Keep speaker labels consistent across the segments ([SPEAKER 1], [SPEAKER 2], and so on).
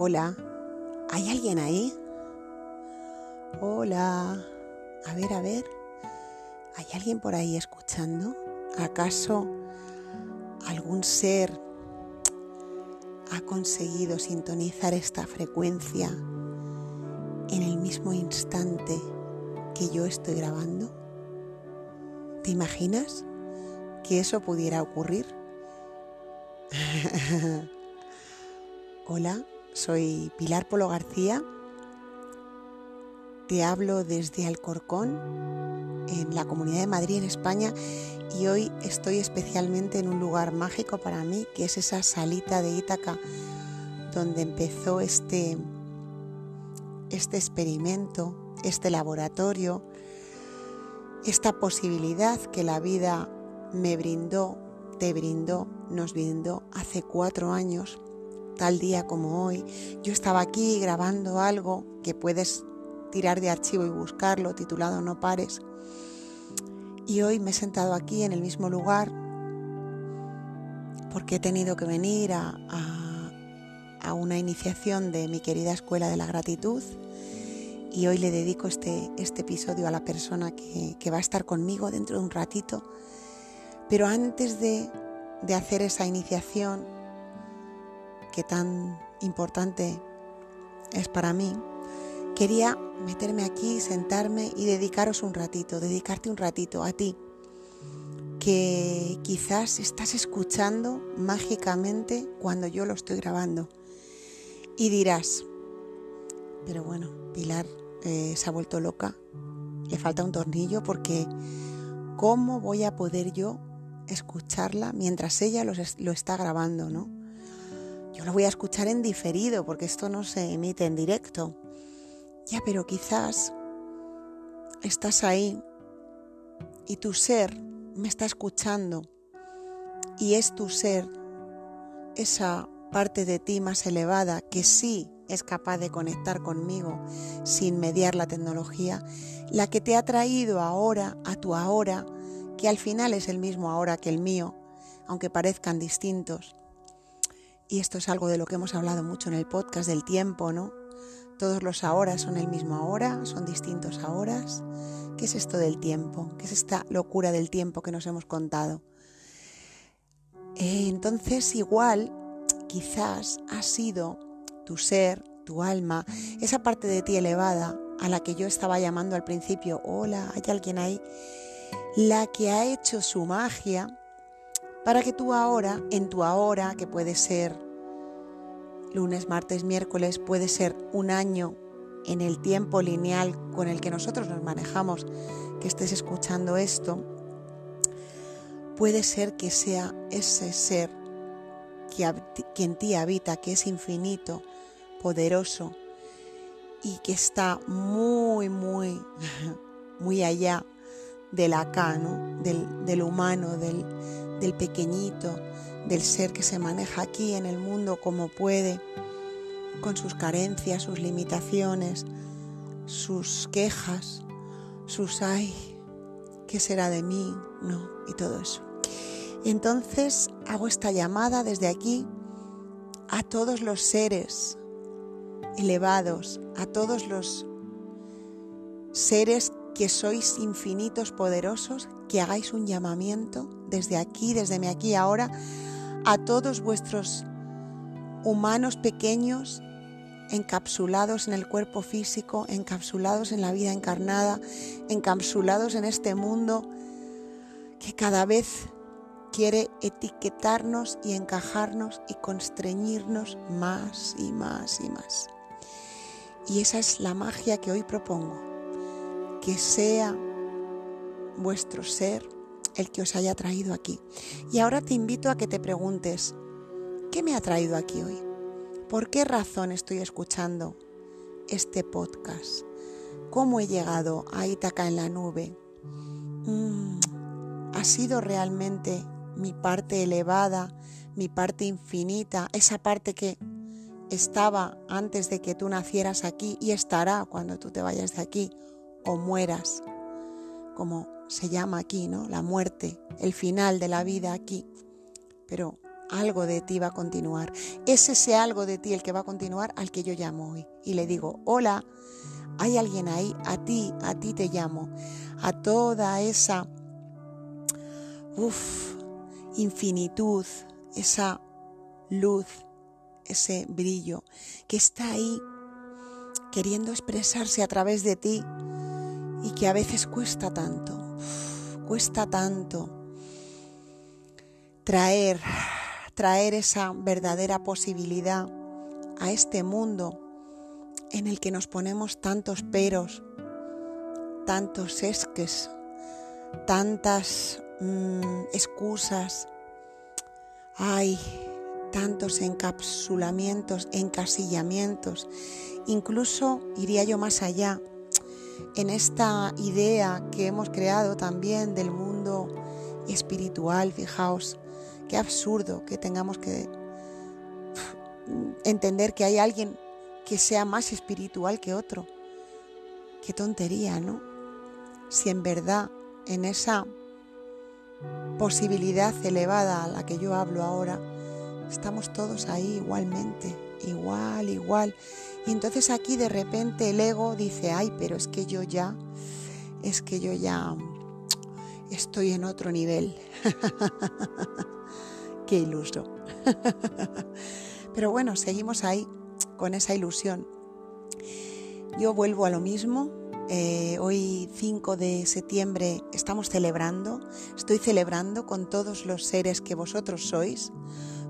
[SPEAKER 1] Hola, ¿hay alguien ahí? Hola, a ver, a ver, ¿hay alguien por ahí escuchando? ¿Acaso algún ser ha conseguido sintonizar esta frecuencia en el mismo instante que yo estoy grabando? ¿Te imaginas que eso pudiera ocurrir? Hola, soy Pilar Polo García. Te hablo desde Alcorcón, en la Comunidad de Madrid, en España, y hoy estoy especialmente en un lugar mágico para mí, que es esa salita de Ítaca, donde empezó este, este experimento, este laboratorio, esta posibilidad que la vida me brindó, te brindó, nos brindó hace cuatro años tal día como hoy, yo estaba aquí grabando algo que puedes tirar de archivo y buscarlo, titulado No pares. Y hoy me he sentado aquí en el mismo lugar porque he tenido que venir a, una iniciación de mi querida Escuela de la Gratitud y hoy le dedico este, este episodio a la persona que, que, va a estar conmigo dentro de un ratito. Pero antes de, de hacer esa iniciación, que tan importante es para mí, quería meterme aquí, sentarme y dedicaros un ratito, dedicarte un ratito a ti, que quizás estás escuchando mágicamente cuando yo lo estoy grabando. Y dirás, pero bueno, Pilar eh, se ha vuelto loca, le falta un tornillo porque ¿cómo voy a poder yo escucharla mientras ella lo, lo está grabando, no? Yo lo voy a escuchar en diferido porque esto no se emite en directo. Ya, pero quizás estás ahí y tu ser me está escuchando y es tu ser, esa parte de ti más elevada que sí es capaz de conectar conmigo sin mediar la tecnología, la que te ha traído ahora a tu ahora, que al final es el mismo ahora que el mío, aunque parezcan distintos. Y esto es algo de lo que hemos hablado mucho en el podcast del tiempo, ¿no? Todos los ahora son el mismo ahora, son distintos ahora. ¿Qué es esto del tiempo? ¿Qué es esta locura del tiempo que nos hemos contado? Eh, entonces, igual, quizás ha sido tu ser, tu alma, esa parte de ti elevada a la que yo estaba llamando al principio, hola, hay alguien ahí, la que ha hecho su magia para que tú ahora, en tu ahora, que puede ser lunes, martes, miércoles, puede ser un año en el tiempo lineal con el que nosotros nos manejamos, que estés escuchando esto, puede ser que sea ese ser que, en ti habita, que es infinito, poderoso y que está muy, muy, muy allá del acá, ¿no? del humano, del, del pequeñito, del ser que se maneja aquí en el mundo como puede, con sus carencias, sus limitaciones, sus quejas, sus ay, ¿qué será de mí? No, y todo eso. Entonces hago esta llamada desde aquí a todos los seres elevados, a todos los seres que sois infinitos, poderosos, que hagáis un llamamiento desde aquí, desde mi aquí ahora, a todos vuestros humanos pequeños encapsulados en el cuerpo físico, encapsulados en la vida encarnada, encapsulados en este mundo que cada vez quiere etiquetarnos y encajarnos y constreñirnos más y más y más. Y esa es la magia que hoy propongo que sea vuestro ser el que os haya traído aquí. Y ahora te invito a que te preguntes, ¿qué me ha traído aquí hoy? ¿Por qué razón estoy escuchando este podcast? ¿Cómo he llegado a Ítaca en la nube? Mm, ¿Ha sido realmente mi parte elevada, mi parte infinita, esa parte que estaba antes de que tú nacieras aquí y estará cuando tú te vayas de aquí? o mueras, como se llama aquí, ¿no? La muerte, el final de la vida aquí. Pero algo de ti va a continuar. Es ese algo de ti el que va a continuar al que yo llamo hoy. Y le digo, hola, hay alguien ahí, a ti, a ti te llamo, a toda esa uf, infinitud, esa luz, ese brillo que está ahí queriendo expresarse a través de ti y que a veces cuesta tanto, cuesta tanto traer, traer esa verdadera posibilidad a este mundo en el que nos ponemos tantos peros, tantos esques, tantas mm, excusas, hay tantos encapsulamientos, encasillamientos, incluso iría yo más allá en esta idea que hemos creado también del mundo espiritual, fijaos, qué absurdo que tengamos que entender que hay alguien que sea más espiritual que otro. Qué tontería, ¿no? Si en verdad en esa posibilidad elevada a la que yo hablo ahora, estamos todos ahí igualmente, igual, igual. Y entonces aquí de repente el ego dice, ay, pero es que yo ya, es que yo ya estoy en otro nivel. Qué iluso. pero bueno, seguimos ahí con esa ilusión. Yo vuelvo a lo mismo. Eh, hoy 5 de septiembre estamos celebrando, estoy celebrando con todos los seres que vosotros sois,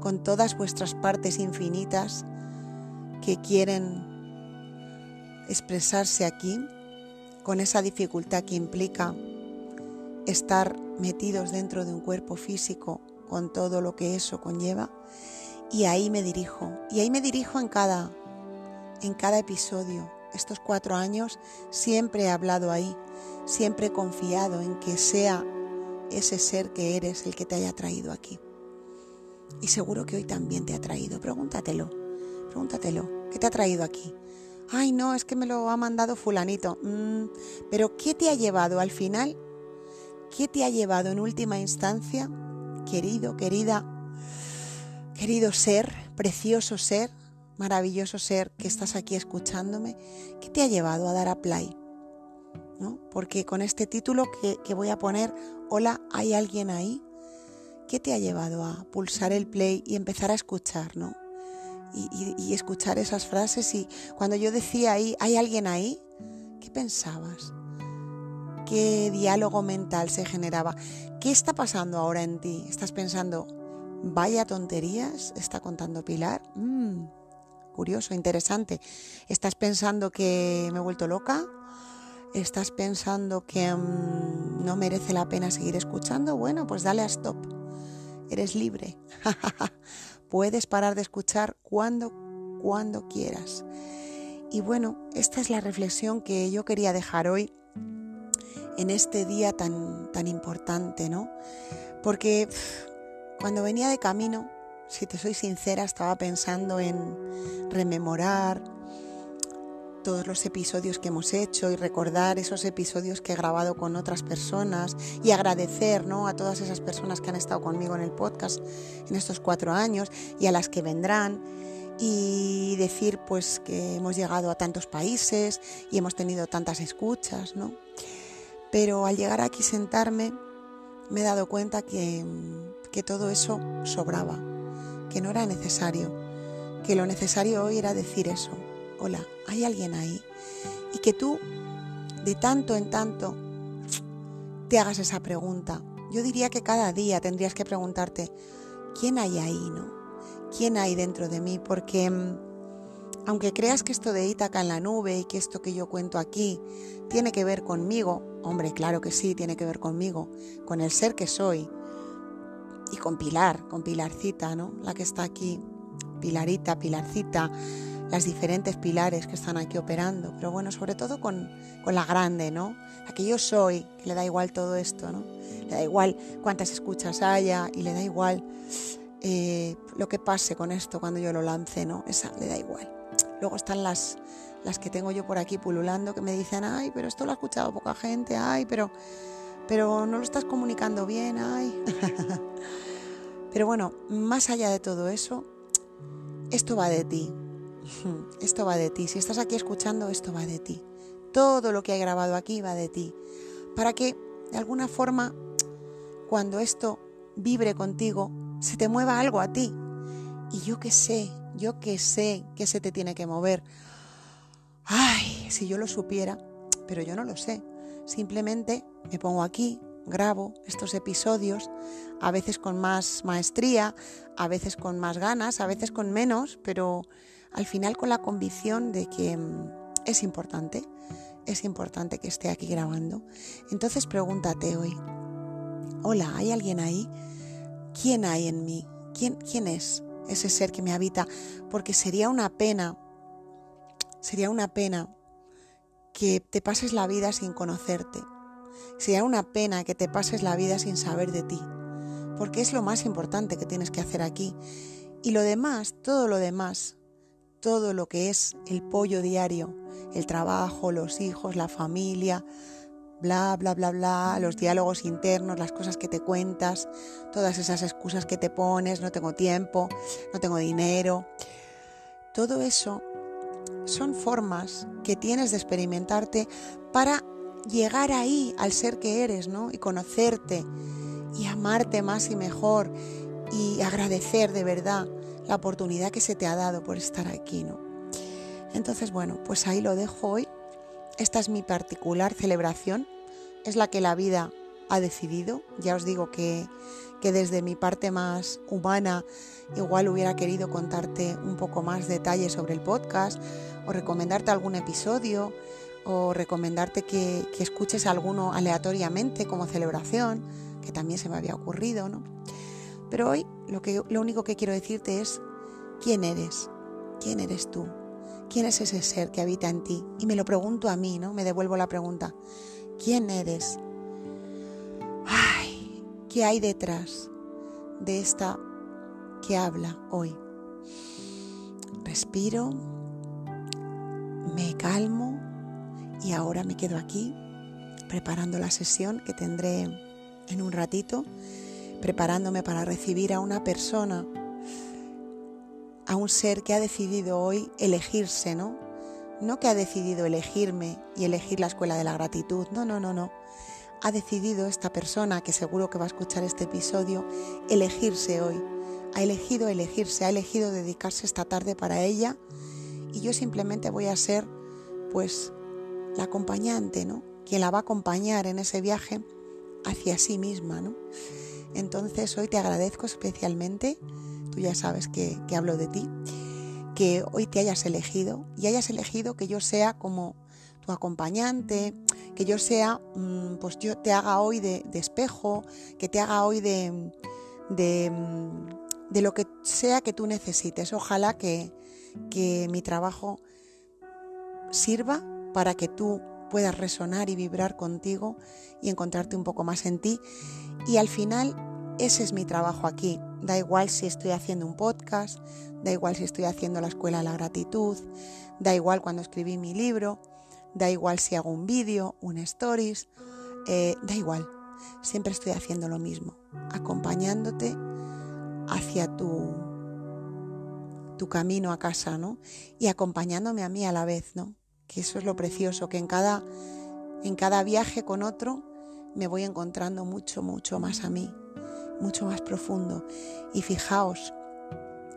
[SPEAKER 1] con todas vuestras partes infinitas que quieren expresarse aquí, con esa dificultad que implica estar metidos dentro de un cuerpo físico con todo lo que eso conlleva y ahí me dirijo. Y ahí me dirijo en cada, en cada episodio. Estos cuatro años siempre he hablado ahí, siempre he confiado en que sea ese ser que eres el que te haya traído aquí. Y seguro que hoy también te ha traído. Pregúntatelo, pregúntatelo. ¿Qué te ha traído aquí? Ay, no, es que me lo ha mandado fulanito. Mm, pero ¿qué te ha llevado al final? ¿Qué te ha llevado en última instancia, querido, querida, Querido ser, precioso ser, maravilloso ser que estás aquí escuchándome, ¿qué te ha llevado a dar a play? ¿No? Porque con este título que, voy a poner, Hola, ¿hay alguien ahí? ¿Qué te ha llevado a pulsar el play y empezar a escuchar, ¿no? Y, escuchar esas frases y cuando yo decía ahí, ¿hay alguien ahí? ¿Qué pensabas? ¿Qué diálogo mental se generaba? ¿Qué está pasando ahora en ti? ¿Estás pensando, Vaya tonterías está contando Pilar. Mm, curioso, interesante. ¿Estás pensando que me he vuelto loca? ¿Estás pensando que mm, no merece la pena seguir escuchando? Bueno, pues dale a stop. Eres libre. Puedes parar de escuchar cuando, cuando quieras. Y bueno, esta es la reflexión que yo quería dejar hoy en este día tan, tan importante, ¿no? Porque cuando venía de camino, si te soy sincera, estaba pensando en rememorar todos los episodios que hemos hecho y recordar esos episodios que he grabado con otras personas y agradecer ¿no? a todas esas personas que han estado conmigo en el podcast en estos cuatro años y a las que vendrán y decir pues que hemos llegado a tantos países y hemos tenido tantas escuchas, ¿no? Pero al llegar aquí sentarme me he dado cuenta que que todo eso sobraba, que no era necesario, que lo necesario hoy era decir eso, hola, ¿hay alguien ahí? Y que tú, de tanto en tanto, te hagas esa pregunta. Yo diría que cada día tendrías que preguntarte, ¿quién hay ahí, no? ¿Quién hay dentro de mí? Porque mm, aunque creas que esto de Ítaca en la nube y que esto que yo cuento aquí tiene que ver conmigo, hombre, claro que sí, tiene que ver conmigo, con el ser que soy, y con Pilar, con Pilarcita, ¿no? La que está aquí, Pilarita, Pilarcita, las diferentes pilares que están aquí operando, pero bueno, sobre todo con, la grande, ¿no? La que yo soy, que le da igual todo esto, ¿no? Le da igual cuántas escuchas haya y le da igual eh, lo que pase con esto cuando yo lo lance, ¿no? Esa le da igual. Luego están las, las que tengo yo por aquí pululando que me dicen, ay, pero esto lo ha escuchado poca gente, ay, pero pero no lo estás comunicando bien, ay. Pero bueno, más allá de todo eso, esto va de ti. Esto va de ti. Si estás aquí escuchando, esto va de ti. Todo lo que he grabado aquí va de ti. Para que, de alguna forma, cuando esto vibre contigo, se te mueva algo a ti. Y yo que sé, yo que sé que se te tiene que mover. Ay, si yo lo supiera, pero yo no lo sé. Simplemente me pongo aquí, grabo estos episodios, a veces con más maestría, a veces con más ganas, a veces con menos, pero al final con la convicción de que mm, es importante, es importante que esté aquí grabando. Entonces pregúntate hoy, hola, ¿hay alguien ahí? ¿Quién hay en mí? ¿Quién, quién es ese ser que me habita? Porque sería una pena, sería una pena que te pases la vida sin conocerte Sería una pena que te pases la vida sin saber de ti, porque es lo más importante que tienes que hacer aquí. Y lo demás, todo lo demás, todo lo que es el pollo diario, el trabajo, los hijos, la familia, bla, bla, bla, bla, los diálogos internos, las cosas que te cuentas, todas esas excusas que te pones, no tengo tiempo, no tengo dinero. Todo eso son formas que tienes de experimentarte para llegar ahí al ser que eres, ¿no? Y conocerte y amarte más y mejor y agradecer de verdad la oportunidad que se te ha dado por estar aquí, ¿no? Entonces, bueno, pues ahí lo dejo hoy. Esta es mi particular celebración, es la que la vida ha decidido. Ya os digo que, que desde mi parte más humana igual hubiera querido contarte un poco más detalles sobre el podcast o recomendarte algún episodio o recomendarte que, escuches alguno aleatoriamente como celebración, que también se me había ocurrido, ¿no? Pero hoy lo, que, lo único que quiero decirte es quién eres, quién eres tú, quién es ese ser que habita en ti. Y me lo pregunto a mí, ¿no? Me devuelvo la pregunta, ¿quién eres? Ay, ¿qué hay detrás de esta que habla hoy? Respiro, me calmo y ahora me quedo aquí preparando la sesión que tendré en un ratito, preparándome para recibir a una persona, a un ser que ha decidido hoy elegirse, ¿no? No que ha decidido elegirme y elegir la escuela de la gratitud, no, no, no, no. Ha decidido esta persona, que seguro que va a escuchar este episodio, elegirse hoy. Ha elegido elegirse, ha elegido dedicarse esta tarde para ella y yo simplemente voy a ser pues la acompañante, ¿no? Quien la va a acompañar en ese viaje hacia sí misma, ¿no? Entonces hoy te agradezco especialmente, tú ya sabes que, hablo de ti, que hoy te hayas elegido y hayas elegido que yo sea como tu acompañante, que yo sea, mm, pues yo te haga hoy de, espejo, que te haga hoy de, de, mm, de, lo que sea que tú necesites. Ojalá que, que mi trabajo sirva para que tú puedas resonar y vibrar contigo y encontrarte un poco más en ti. Y al final ese es mi trabajo aquí. Da igual si estoy haciendo un podcast, da igual si estoy haciendo la escuela de la gratitud, da igual cuando escribí mi libro, da igual si hago un vídeo, un stories, eh, da igual. Siempre estoy haciendo lo mismo, acompañándote hacia tu, tu camino a casa, ¿no? Y acompañándome a mí a la vez, ¿no? que eso es lo precioso, que en cada, en cada viaje con otro me voy encontrando mucho, mucho más a mí, mucho más profundo. Y fijaos,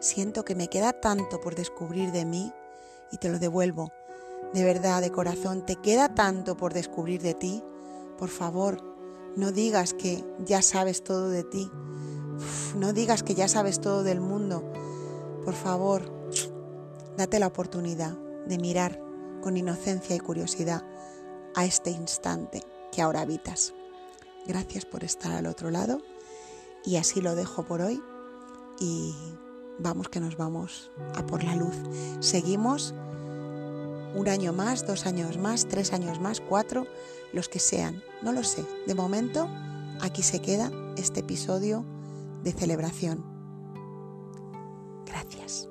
[SPEAKER 1] siento que me queda tanto por descubrir de mí y te lo devuelvo. De verdad, de corazón, te queda tanto por descubrir de ti. Por favor, no digas que ya sabes todo de ti. no digas que ya sabes todo del mundo. Por favor, date la oportunidad de mirar con inocencia y curiosidad a este instante que ahora habitas. Gracias por estar al otro lado y así lo dejo por hoy y vamos que nos vamos a por la luz. Seguimos un año más, dos años más, tres años más, cuatro, los que sean, no lo sé. De momento, aquí se queda este episodio de celebración. Gracias.